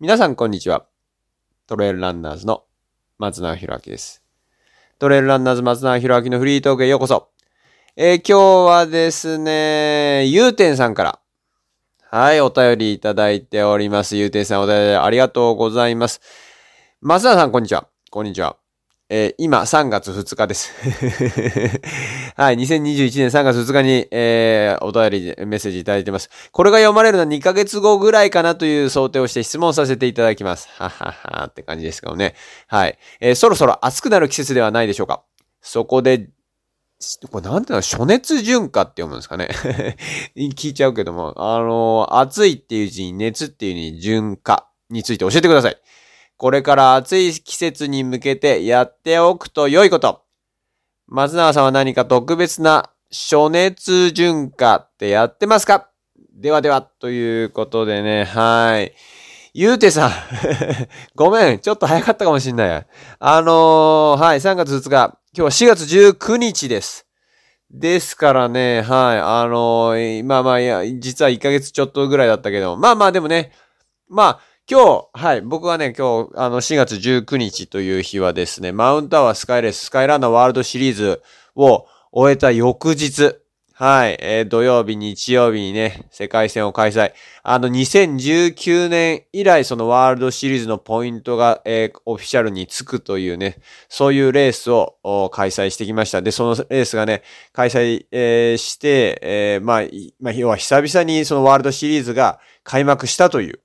皆さん、こんにちは。トレイルランナーズの松永博明です。トレイルランナーズ松永博明のフリートークへようこそ。えー今日はですね、ゆうてんさんから、はい、お便りいただいております。ゆうてんさん、お便りありがとうございます。松永さん、こんにちは。こんにちは。えー今、3月2日です。はい、2021年3月2日に、えーお便りメッセージいただいてます。これが読まれるのは2ヶ月後ぐらいかなという想定をして質問させていただきます。はははって感じですけどね。はい。えーそろそろ暑くなる季節ではないでしょうか。そこで、これなんていうの暑熱順化って読むんですかね 聞いちゃうけども、あのー暑いっていう字に熱っていう字に順化について教えてください。これから暑い季節に向けてやっておくと良いこと。松永さんは何か特別な暑熱順化ってやってますか？ではでは、ということでね、はい。ゆうてさん、ごめん、ちょっと早かったかもしんない。あのーはい、3月2日、今日は4月19日です。ですからね、はい、あのーまあまあ、いや、実は1ヶ月ちょっとぐらいだったけど、まあまあでもね、まあ、今日、はい、僕はね、今日、あの、4月19日という日はですね、マウントアワースカイレス、スカイランナーワールドシリーズを終えた翌日、はい、えー土曜日、日曜日にね、世界戦を開催。あの、2019年以来、そのワールドシリーズのポイントが、えーオフィシャルにつくというね、そういうレースを開催してきました。で、そのレースがね、開催、えーして、えーまあ、まあ、要は久々にそのワールドシリーズが開幕したという、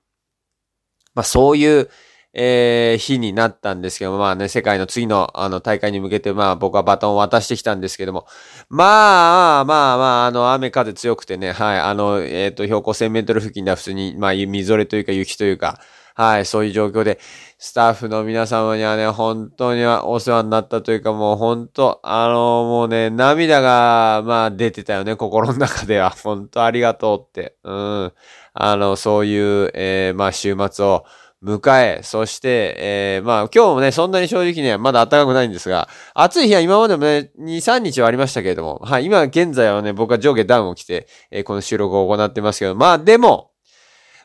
まあそういう、えー日になったんですけども、まあね、世界の次のあの大会に向けて、まあ僕はバトンを渡してきたんですけども、まあ、まあまあ、あの、雨風強くてね、はい、あの、えっ、と、標高1000メートル付近では普通に、まあ、みぞれというか雪というか、はい、そういう状況で、スタッフの皆様にはね、本当にお世話になったというか、もう本当、あの、もうね、涙が、まあ、出てたよね、心の中では。本当ありがとうって。うん。あの、そういう、えーまあ、週末を迎え、そして、えーまあ、今日もね、そんなに正直ね、まだ暖かくないんですが、暑い日は今までもね、2、3日はありましたけれども、はい、今現在はね、僕は上下ダウンを着て、えーこの収録を行ってますけど、まあ、でも、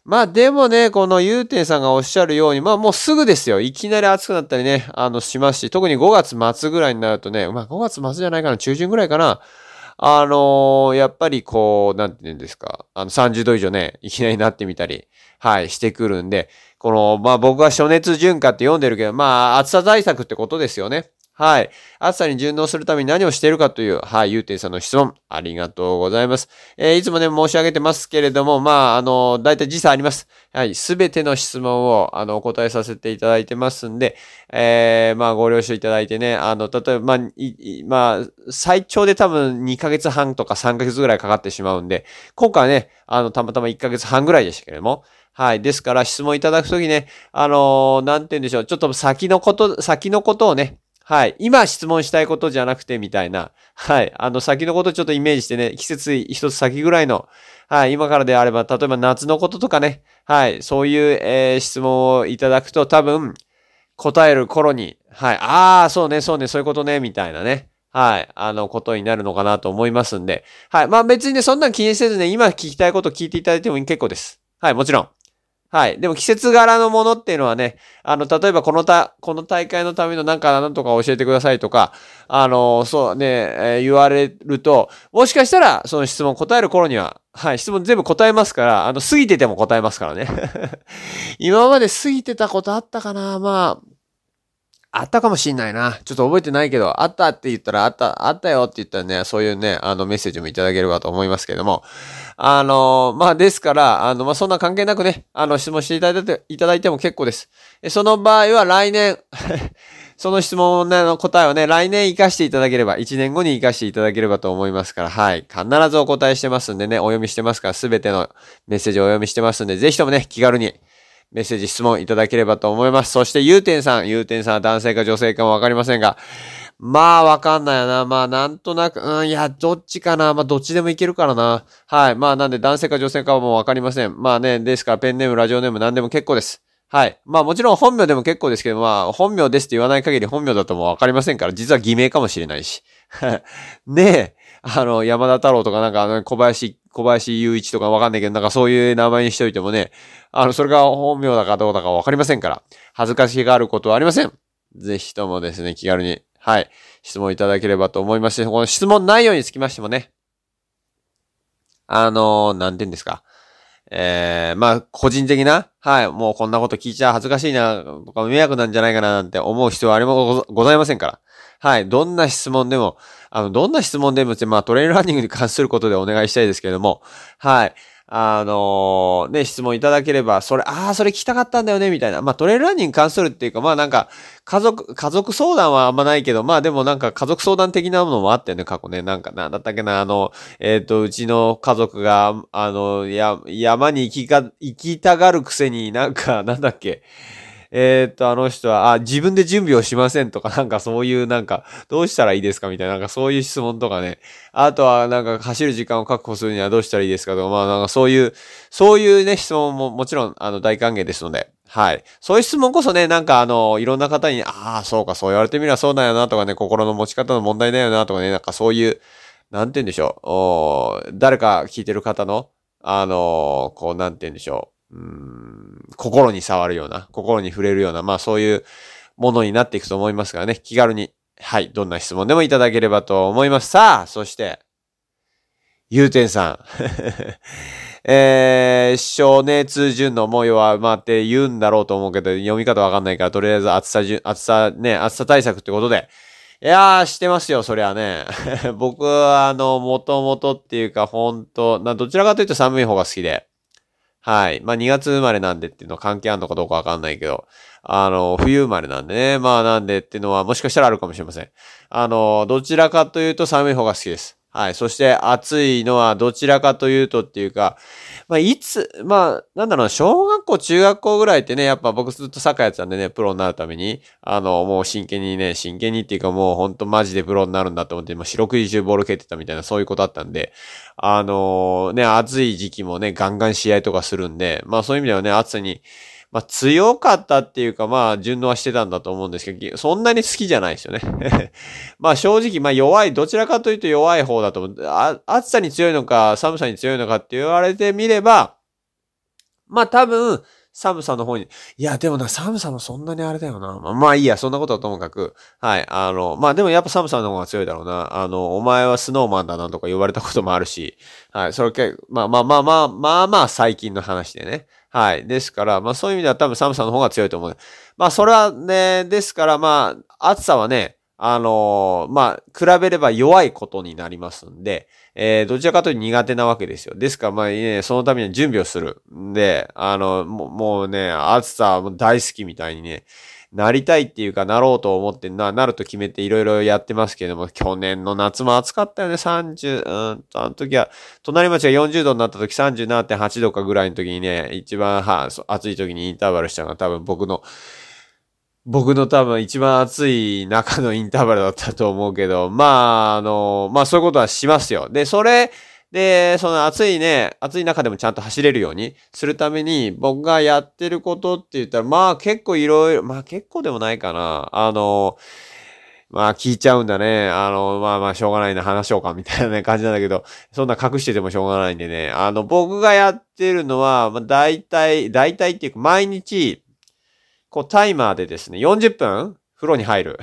まあでもね、このゆうてんさんがおっしゃるように、まあもうすぐですよ。いきなり暑くなったりね、あの、しますし、特に5月末ぐらいになるとね、まあ5月末じゃないかな、中旬ぐらいかな。あのーやっぱりこう、なんて言うんですか、あの、30度以上ね、いきなりなってみたり、はい、してくるんで、この、まあ僕は暑熱順化って読んでるけど、まあ暑さ対策ってことですよね。はい。暑さに順応するために何をしているかという、はい、ゆうてんさんの質問、ありがとうございます。えーいつもね、申し上げてますけれども、まあ、あの、大体時差あります。はい、すべての質問を、あの、お答えさせていただいてますんで、えーまあ、ご了承いただいてね、あの、例えば、まあ、まあ、最長で多分2ヶ月半とか3ヶ月ぐらいかかってしまうんで、今回はね、あの、たまたま1ヶ月半ぐらいでしたけれども、はい。ですから、質問いただくときね、あのーなんて言うんでしょう。ちょっと先のこと、先のことをね、はい。今質問したいことじゃなくてみたいな。はい。あの、先のことちょっとイメージしてね、季節一つ先ぐらいの、はい。今からであれば、例えば夏のこととかね。はい。そういう、えー質問をいただくと多分、答える頃に、はい。ああ、そうね、そうね、そういうことね、みたいなね。はい。あの、ことになるのかなと思いますんで。はい。まあ別にね、そんなん気にせずね、今聞きたいこと聞いていただいても結構です。はい、もちろん。はい。でも季節柄のものっていうのはね、あの、例えばこのた、この大会のためのなんかなんとか教えてくださいとか、あの、そうね、えー言われると、もしかしたらその質問答える頃には、はい、質問全部答えますから、あの、過ぎてても答えますからね。今まで過ぎてたことあったかな？まあ、あったかもしんないな。ちょっと覚えてないけど、あったって言ったら、あった、あったよって言ったらね、そういうね、あのメッセージもいただければと思いますけども。あの、まあ、ですから、あの、まあ、そんな関係なくね、あの、質問していただいて、いただいても結構です。その場合は来年、その質問の答えをね、来年活かしていただければ、1年後に活かしていただければと思いますから、はい。必ずお答えしてますんでね、お読みしてますから、すべてのメッセージをお読みしてますんで、ぜひともね、気軽にメッセージ、質問いただければと思います。そして、ゆうてんさん。ゆうてんさんは男性か女性かもわかりませんが、まあ、わかんないよな。まあ、なんとなく、うん、いや、どっちかな。まあ、どっちでもいけるからな。はい。まあ、なんで、男性か女性かはもうわかりません。まあね、ですから、ペンネーム、ラジオネーム、なんでも結構です。はい。まあ、もちろん本名でも結構ですけど、まあ、本名ですって言わない限り本名だともわかりませんから、実は偽名かもしれないし。ねえ。あの、山田太郎とかなんか、あの、小林、小林雄一とかわかんないけど、なんかそういう名前にしといてもね、あの、それが本名だかどうだかわかりませんから、恥ずかしがあることはありません。ぜひともですね、気軽に、はい、質問いただければと思いまして、この質問内容につきましてもね、あのなんて言うんですか。えー、まあ、個人的な、はい、もうこんなこと聞いちゃ恥ずかしいな、とか迷惑なんじゃないかななんて思う必要はありもございませんから。はい、どんな質問でも、あの、どんな質問でも、まあ、トレイルランニングに関することでお願いしたいですけれども、はい、あのー、ね、質問いただければ、それ、ああ、それ聞きたかったんだよね、みたいな。まあ、トレイルランニングに関するっていうか、まあなんか、家族、家族相談はあんまないけど、まあでもなんか家族相談的なものもあったよね、過去ね。なんか、なんだったっけな、あの、えっ、ー、と、うちの家族が、あの、や、山に行きか、行きたがるくせになんか、なんだっけ、えー、っと、あの人は、あ、自分で準備をしませんとか、なんかそういうなんか、どうしたらいいですかみたいな、なんかそういう質問とかね。あとは、なんか走る時間を確保するにはどうしたらいいですかとか、まあなんかそういう、そういうね、質問ももちろん、あの、大歓迎ですので。はい。そういう質問こそね、なんかあの、いろんな方に、ああ、そうか、そう言われてみればそうだよなとかね、心の持ち方の問題だよなとかね、なんかそういう、なんて言うんでしょう。お誰か聞いてる方の、あのこう、なんて言うんでしょう。うん、心に触るような、心に触れるような、まあそういうものになっていくと思いますからね、気軽に、はい、どんな質問でもいただければと思います。さあ、そして、ゆうてんさん。えー、少年通順の模様は、まあって言うんだろうと思うけど、読み方わかんないから、とりあえず暑さじゅ、暑さ、ね、暑さ対策ってことで、いやー、してますよ、そりゃね。僕は、あの、もともとっていうか、ほんと、な、どちらかというと寒い方が好きで。はい。まあ2月生まれなんでっていうのは関係あるのかどうかわかんないけど、あの、冬生まれなんでね。まあなんでっていうのはもしかしたらあるかもしれません。あの、どちらかというと寒い方が好きです。はい。そして暑いのはどちらかというとっていうか、まあ、いつ、まあ、なんだろう、小学校、中学校ぐらいってね、やっぱ僕ずっとサッカーやってたんでね、プロになるために、あの、もう真剣にね、真剣にっていうかもうほんとマジでプロになるんだと思って、もう四六時中ボール蹴ってたみたいな、そういうことだったんで、あのー、ね、暑い時期もね、ガンガン試合とかするんで、まあそういう意味ではね、暑さに、まあ強かったっていうかまあ順応はしてたんだと思うんですけど、そんなに好きじゃないですよね まあ正直まあ弱い、どちらかというと弱い方だと思う。あ暑さに強いのか寒さに強いのかって言われてみれば、まあ多分、寒さの方に、いや、でもな、寒さもそんなにあれだよな。まあ、まいいや、そんなことはともかく。はい、あの、まあでもやっぱ寒さの方が強いだろうな。あの、お前はスノーマンだなとか言われたこともあるし、はい、それけ、まあまあまあまあ、まあまあ最近の話でね。はい。ですから、まあそういう意味では多分寒さの方が強いと思う。まあそれはね、ですからまあ、暑さはね、あのー、まあ、比べれば弱いことになりますんで、えー、どちらかというと苦手なわけですよ。ですから、まあ、ね、そのために準備をする。んで、あの、もうね、暑さは大好きみたいにね、なりたいっていうか、なろうと思ってな、なると決めていろいろやってますけども、去年の夏も暑かったよね、30、うん、あの時は、隣町が40度になった時37.8度かぐらいの時にね、一番は暑い時にインターバルしたのが多分僕の僕の多分一番暑い中のインターバルだったと思うけど、まあ、あの、まあそういうことはしますよ。で、それ、で、その暑いね、暑い中でもちゃんと走れるようにするために、僕がやってることって言ったら、まあ結構いろいろ、まあ結構でもないかな。あの、まあ聞いちゃうんだね。あの、まあまあしょうがないな、話しようか、みたいな、感じなんだけど、そんな隠しててもしょうがないんでね。あの、僕がやってるのは、まあ大体、大体っていうか毎日、こうタイマーでですね、40分風呂に入る。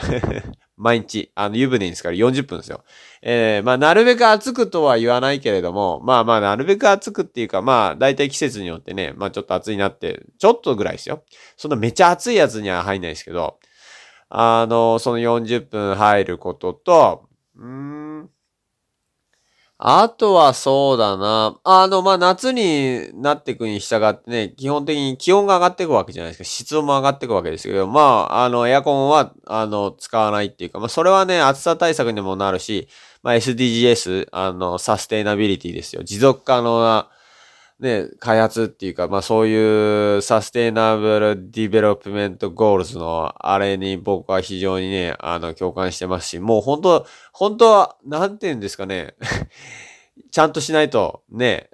毎日、あの湯船に浸かる40分ですよ。えー、まあなるべく暑くとは言わないけれども、まあまあなるべく暑くっていうか、まあ大体季節によってね、まあちょっと暑いなって、ちょっとぐらいですよ。そんなめちゃ暑いやつには入んないですけど、あの、その40分入ることと、うん、あとはそうだな。あの、まあ、夏になっていくに従ってね、基本的に気温が上がっていくわけじゃないですか。室温も上がっていくわけですけど、まあ、あの、エアコンは、あの、使わないっていうか、まあ、それはね、暑さ対策にもなるし、まあ、SDGs、あの、サステイナビリティですよ。持続可能なね、開発っていうか、まあそういう Sustainable Development Goals のあれに僕は非常にね、あの、共感してますし、もう本当、本当は、なんて言うんですかね。ちゃんとしないと、ね。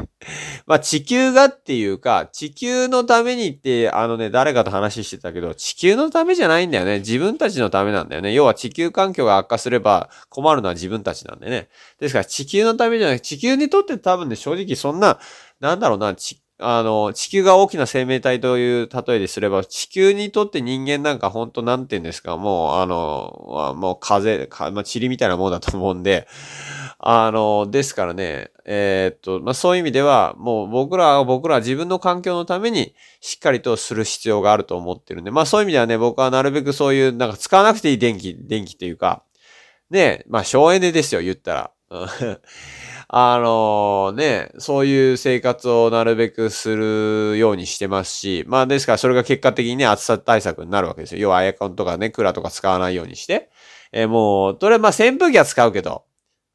まあ地球がっていうか、地球のためにって、あのね、誰かと話してたけど、地球のためじゃないんだよね。自分たちのためなんだよね。要は地球環境が悪化すれば困るのは自分たちなんでね。ですから地球のためじゃない、地球にとって多分ね、正直そんな、なんだろうな、ち、あの、地球が大きな生命体という例えですれば、地球にとって人間なんか本当なんて言うんですか、もう、あの、もう風、かまあ、塵みたいなもんだと思うんで、あの、ですからね、えー、っと、まあ、そういう意味では、もう僕らは僕らは自分の環境のためにしっかりとする必要があると思ってるんで、まあそういう意味ではね、僕はなるべくそういう、なんか使わなくていい電気、電気っていうか、ね、まあ省エネですよ、言ったら。あのね、そういう生活をなるべくするようにしてますし、まあですからそれが結果的にね、暑さ対策になるわけですよ。要はエアコンとかね、クラとか使わないようにして。えー、もう、とりあえずまあ扇風機は使うけど、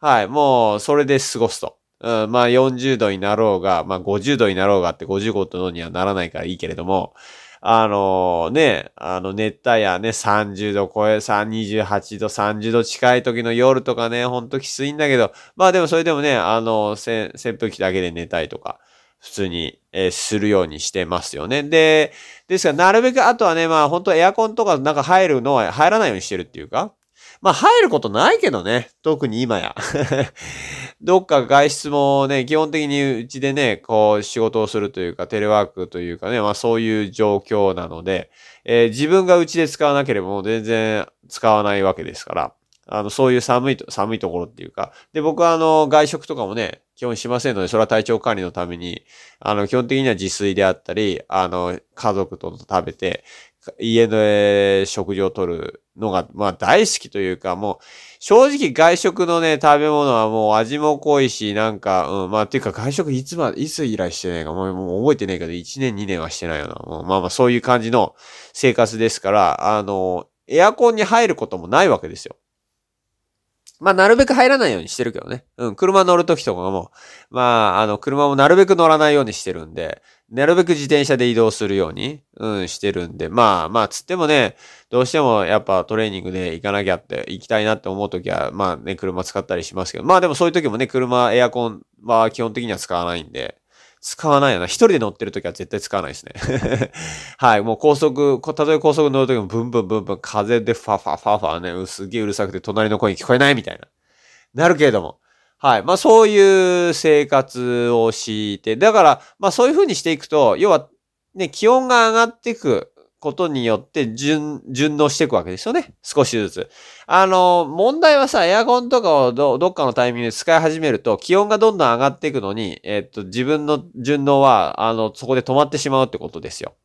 はい、もうそれで過ごすと。うん、まあ40度になろうが、まあ50度になろうがって55度にはならないからいいけれども、あのね、あの熱帯夜ね、30度超え、28度、30度近い時の夜とかね、ほんときついんだけど、まあでもそれでもね、あの、扇風機だけで寝たいとか、普通に、えー、するようにしてますよね。で、ですから、なるべく、あとはね、まあ本当エアコンとかなんか入るのは入らないようにしてるっていうか、まあ入ることないけどね。特に今や。どっか外出もね、基本的にうちでね、こう仕事をするというか、テレワークというかね、まあそういう状況なので、えー、自分がうちで使わなければもう全然使わないわけですから。あの、そういう寒いと、寒いところっていうか。で、僕はあの、外食とかもね、基本しませんので、それは体調管理のために、あの、基本的には自炊であったり、あの、家族と食べて、家で食事をとるのが、まあ大好きというか、もう、正直外食のね、食べ物はもう味も濃いし、なんか、うん、まあ、っていうか外食いつま、いつ以来してないか、もうもう覚えてないけど、1年2年はしてないよな。もうまあまあそういう感じの生活ですから、あの、エアコンに入ることもないわけですよ。まあ、なるべく入らないようにしてるけどね。うん、車乗るときとかも、まあ、あの、車もなるべく乗らないようにしてるんで、なるべく自転車で移動するように、うん、してるんで、まあ、まあ、つってもね、どうしてもやっぱトレーニングで行かなきゃって、行きたいなって思うときは、まあね、車使ったりしますけど、まあでもそういうときもね、車、エアコンは基本的には使わないんで、使わないよな。一人で乗ってるときは絶対使わないですね。はい。もう高速、たとえ高速乗るときもブンブンブンブン風でファファファファね、すげえうるさくて隣の声に聞こえないみたいな。なるけれども。はい。まあそういう生活をして、だから、まあそういう風にしていくと、要はね、気温が上がっていくことによって順、順応していくわけですよね。少しずつ。あの、問題はさ、エアコンとかをどどっかのタイミングで使い始めると、気温がどんどん上がっていくのに、えっと、自分の順応は、あの、そこで止まってしまうってことですよ。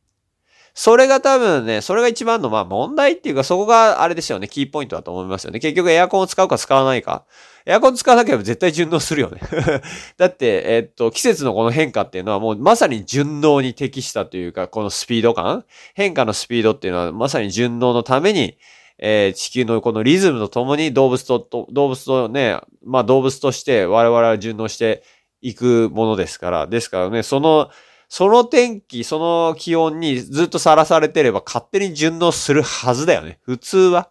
それが多分ね、それが一番のまあ問題っていうか、そこがあれですよね、キーポイントだと思いますよね。結局エアコンを使うか使わないか。エアコン使わなければ絶対順応するよね だって、え、っと、季節のこの変化っていうのはもうまさに順応に適したというか、このスピード感変化のスピードっていうのはまさに順応のために、えー、地球のこのリズムとともに動物と、動物とね、まあ動物として我々は順応していくものですから、ですからね、その、その天気、その気温にずっとさらされてれば勝手に順応するはずだよね。普通は。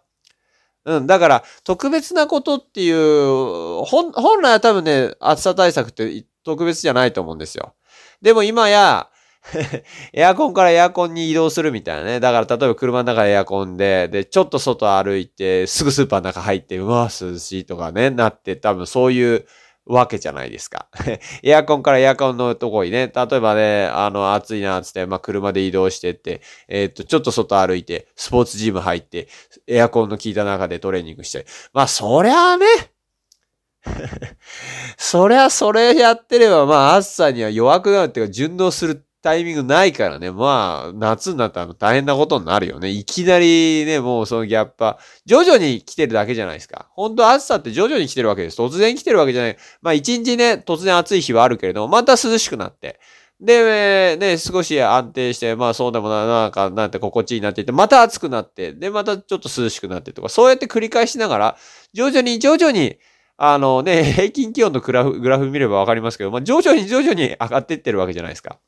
うん。だから、特別なことっていう、本、本来は多分ね、暑さ対策って特別じゃないと思うんですよ。でも今や、エアコンからエアコンに移動するみたいなね。だから例えば車の中でエアコンで、で、ちょっと外歩いて、すぐスーパーの中入って、うわ、涼しいとかね、なって多分そういうわけじゃないですか。エアコンからエアコンのとこにね、例えばね、あの、暑いな、つって、まあ、車で移動してって、えー、っと、ちょっと外歩いて、スポーツジム入って、エアコンの効いた中でトレーニングして。まあ、そりゃあね、そりゃそれやってれば、まあ、暑さには弱くなるっていうか、順応するタイミングないからね。まあ、夏になったら大変なことになるよね。いきなりね、もうそのギャップは徐々に来てるだけじゃないですか。本当暑さって徐々に来てるわけです。突然来てるわけじゃない。まあ一日ね、突然暑い日はあるけれども、また涼しくなって。で、ね、少し安定して、まあそうでもな、なんか、なんて心地いいなって言って、また暑くなって、で、またちょっと涼しくなってとか、そうやって繰り返しながら、徐々に徐々に、あのね、平均気温のグラフ、グラフ見ればわかりますけど、まあ徐々に徐々に上がっていってるわけじゃないですか。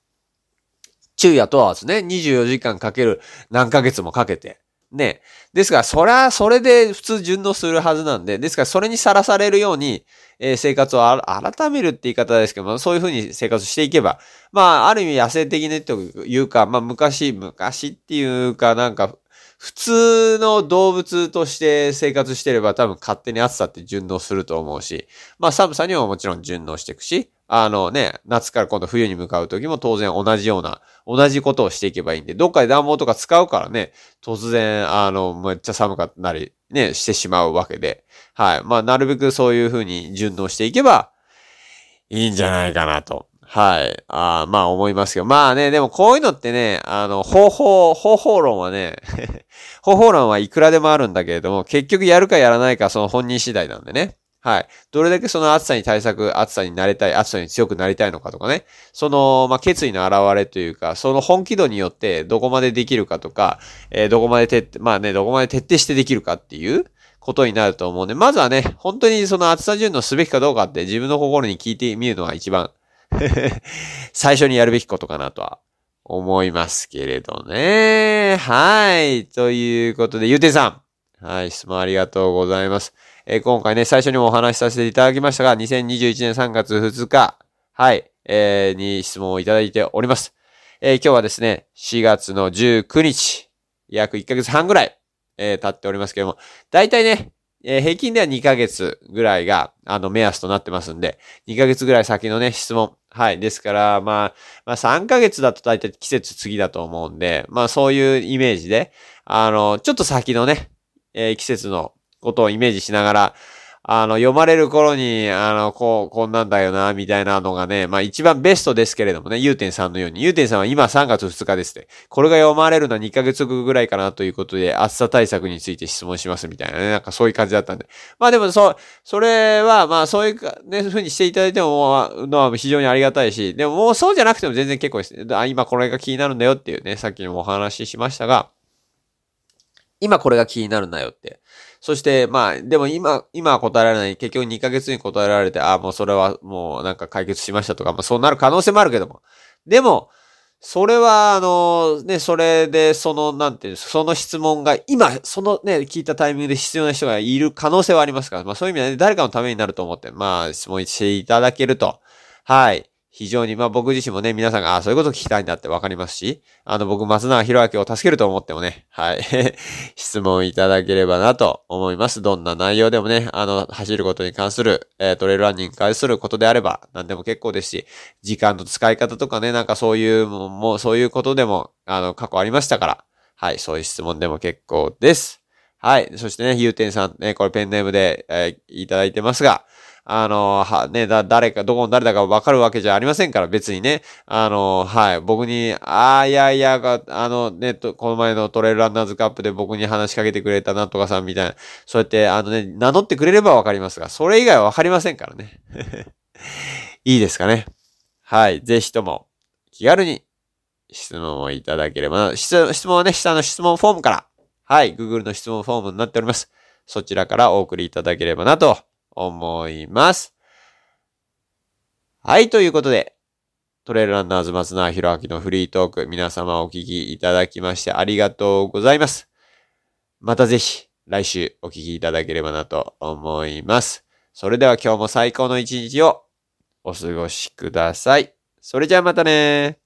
昼夜問わずね、24時間かける何ヶ月もかけて、ね。ですから、それは、それで普通順応するはずなんで、ですから、それにさらされるように、えー、生活を改めるって言い方ですけども、そういうふうに生活していけば、まあ、ある意味野生的ねというか、まあ、昔、昔っていうか、なんか、普通の動物として生活してれば多分勝手に暑さって順応すると思うし、まあ寒さにはもちろん順応していくし、あのね、夏から今度冬に向かう時も当然同じような、同じことをしていけばいいんで、どっかで暖房とか使うからね、突然、あの、めっちゃ寒かったり、ね、してしまうわけで、はい。まあ、なるべくそういう風に順応していけば、いいんじゃないかなと。はい。あまあ思いますけど。まあね、でもこういうのってね、あの、方法、方法論はね、方法論はいくらでもあるんだけれども、結局やるかやらないかその本人次第なんでね。はい。どれだけその暑さに対策、暑さになりたい、暑さに強くなりたいのかとかね。その、まあ、決意の表れというか、その本気度によってどこまでできるかとか、えー、どこまで徹まあね、どこまで徹底してできるかっていうことになると思うんで、まずはね、本当にその暑さ順応すべきかどうかって自分の心に聞いてみるのが一番 最初にやるべきことかなとは思いますけれどね。はい。ということで、ゆうてさん。はい。質問ありがとうございます。え、今回ね、最初にもお話しさせていただきましたが、2021年3月2日、はい、えー、に質問をいただいております。えー、今日はですね、4月の19日、約1ヶ月半ぐらい、えー、経っておりますけども、だいたいね、えー、平均では2ヶ月ぐらいが、あの、目安となってますんで、2ヶ月ぐらい先のね、質問。はい。ですから、まあ、まあ3ヶ月だと大体季節次だと思うんで、まあそういうイメージで、あの、ちょっと先のね、えー、季節のことをイメージしながら、あの、読まれる頃に、あの、こう、こんなんだよな、みたいなのがね、まあ一番ベストですけれどもね、ゆうてんさんのように、ゆうてんさんは今3月2日ですって。これが読まれるのは2ヶ月後ぐらいかなということで、暑さ対策について質問しますみたいなね、なんかそういう感じだったんで。まあでもそう、それは、まあそういうか、ね、ふうにしていただいても、のは非常にありがたいし、でももうそうじゃなくても全然結構です。あ、今これが気になるんだよっていうね、さっきもお話ししましたが、今これが気になるんだよって。そして、まあ、でも今、今は答えられない。結局2ヶ月に答えられて、ああ、もうそれはもうなんか解決しましたとか、まあそうなる可能性もあるけども。でも、それは、あの、ね、それで、その、なんていうんですその質問が、今、そのね、聞いたタイミングで必要な人がいる可能性はありますから、まあそういう意味で、ね、誰かのためになると思って、まあ質問していただけると、はい。非常に、まあ僕自身もね、皆さんが、あそういうこと聞きたいんだってわかりますし、あの僕、松永博明を助けると思ってもね、はい、質問いただければなと思います。どんな内容でもね、あの、走ることに関する、えー、トレイルランニングに関することであれば、何でも結構ですし、時間の使い方とかね、なんかそういう、もう、そういうことでも、あの、過去ありましたから、はい、そういう質問でも結構です。はい。そしてね、ゆうてんさん、ね、これペンネームで、えー、いただいてますが、あの、は、ね、だ、誰か、どこの誰だかわかるわけじゃありませんから、別にね。あの、はい、僕に、ああ、いやいや、あの、ね、とこの前のトレイルランナーズカップで僕に話しかけてくれたなんとかさんみたいな、そうやって、あのね、名乗ってくれればわかりますが、それ以外はわかりませんからね。いいですかね。はい、ぜひとも、気軽に質問をいただければな。質問はね、下の質問フォームから、はい、Google の質問フォームになっております。そちらからお送りいただければなと思います。はい、ということで、トレイルランナーズ松永博明のフリートーク、皆様お聞きいただきましてありがとうございます。またぜひ、来週お聞きいただければなと思います。それでは今日も最高の一日をお過ごしください。それじゃあまたね